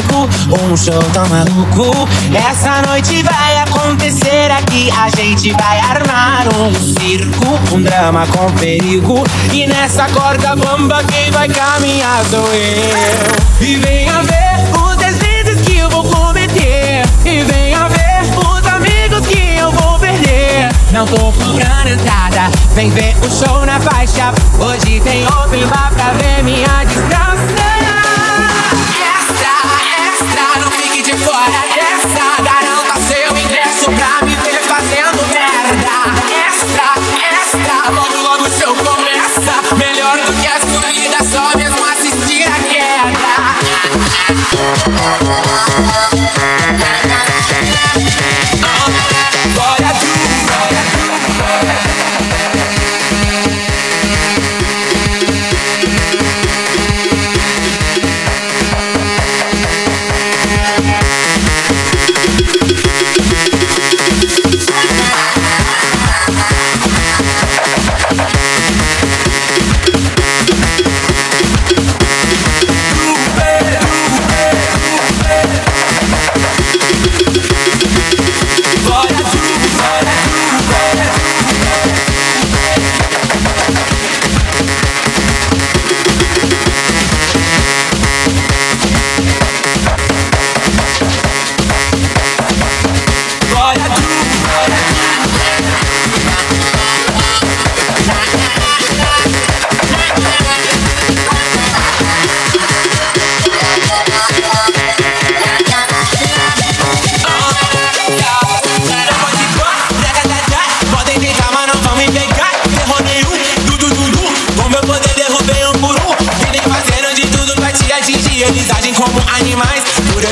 um show tão maluco. Essa noite vai acontecer aqui. A gente vai armar um circo, um drama com perigo. E nessa corda bamba quem vai caminhar sou eu. E venha ver os deslizes que eu vou cometer. E venha ver os amigos que eu vou perder. Não tô cobrando entrada, vem ver o show na faixa. Hoje tem open bar pra ver minha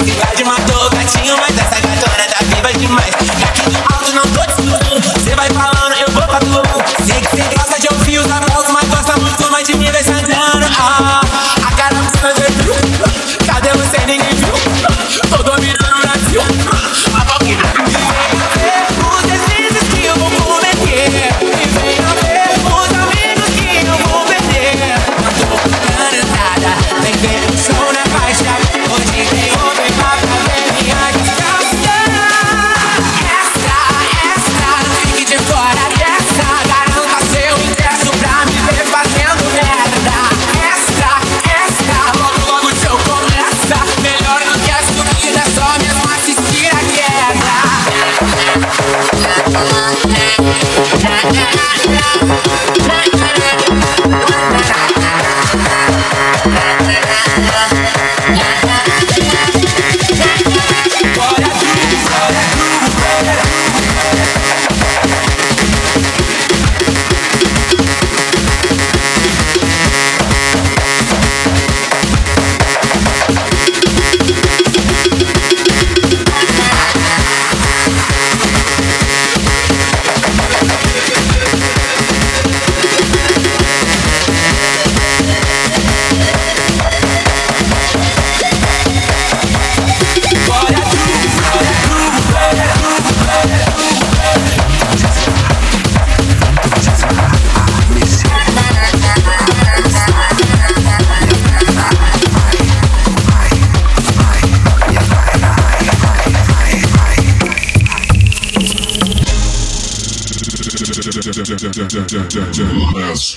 Novidade matou o gatinho, mas essa gatona tá viva demais.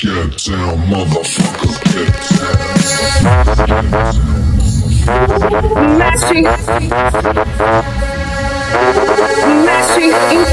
Get down, motherfucker, get down.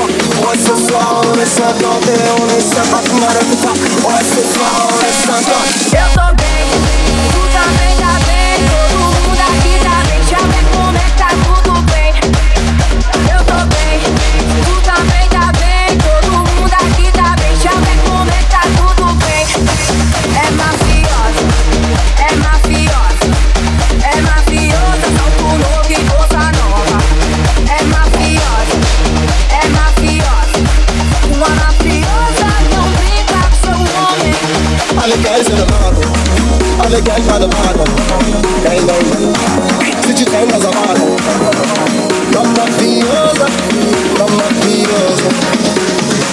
fuck? What's so slow? It's not the only step I can matter to What's eyes in the model. I'm a guy by the model. Ain't no Sit your time as a model. Mamma fiosa, mamma fiosa.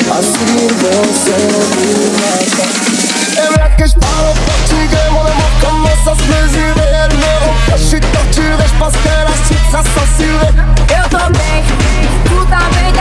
I see você me mata. Ev jakieś parę pocikę, one mu komesa zmyzywernie. Jeśli to ci wiesz, paskera, cica, sosilę. Eu também, tu também,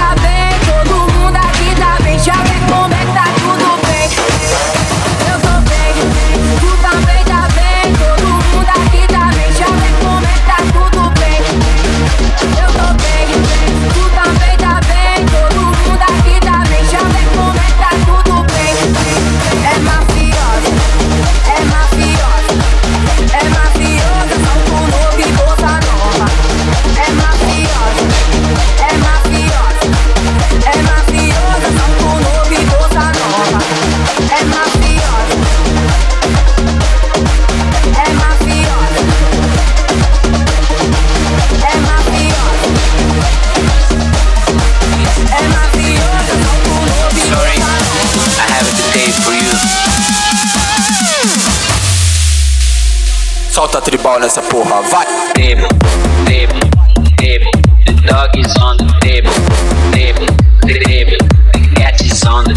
day for you. Solta tribal nessa porra, vai! Table, table, table. The dog is on the table. Table, table. The cat is on the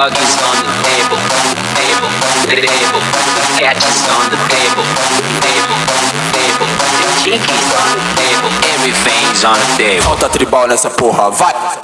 dog is on the table, table, table. The cat is on the table, table, table. The chicken's on the table, everything's on the table. Falta tribal nessa porra, vai!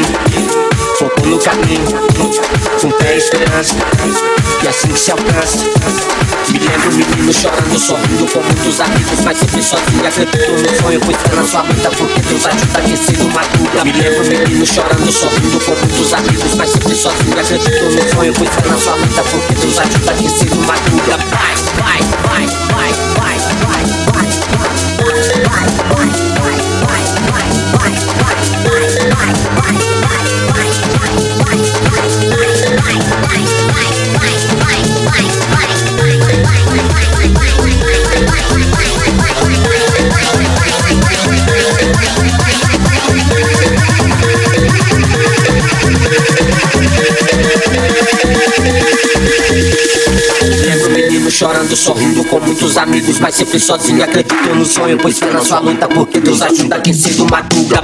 Menino focou no caminho Com fé e esperança E assim que se alcança. Me lembro menino chorando, sorrindo com muitos amigos Mas sempre sozinho, acreditou no sonho Pois fé na sua vida porque Deus ajuda quem cedo madruga Me lembro menino chorando, sorrindo com muitos amigos Mas sempre sozinho, acreditou no sonho Pois fé na sua vida porque Deus ajuda quem cedo madruga vai, vai, vai, chorando, sorrindo com muitos amigos, mas sempre sozinho acreditou no sonho, pois fé na sua luta, porque Deus ajuda quem cedo madruga.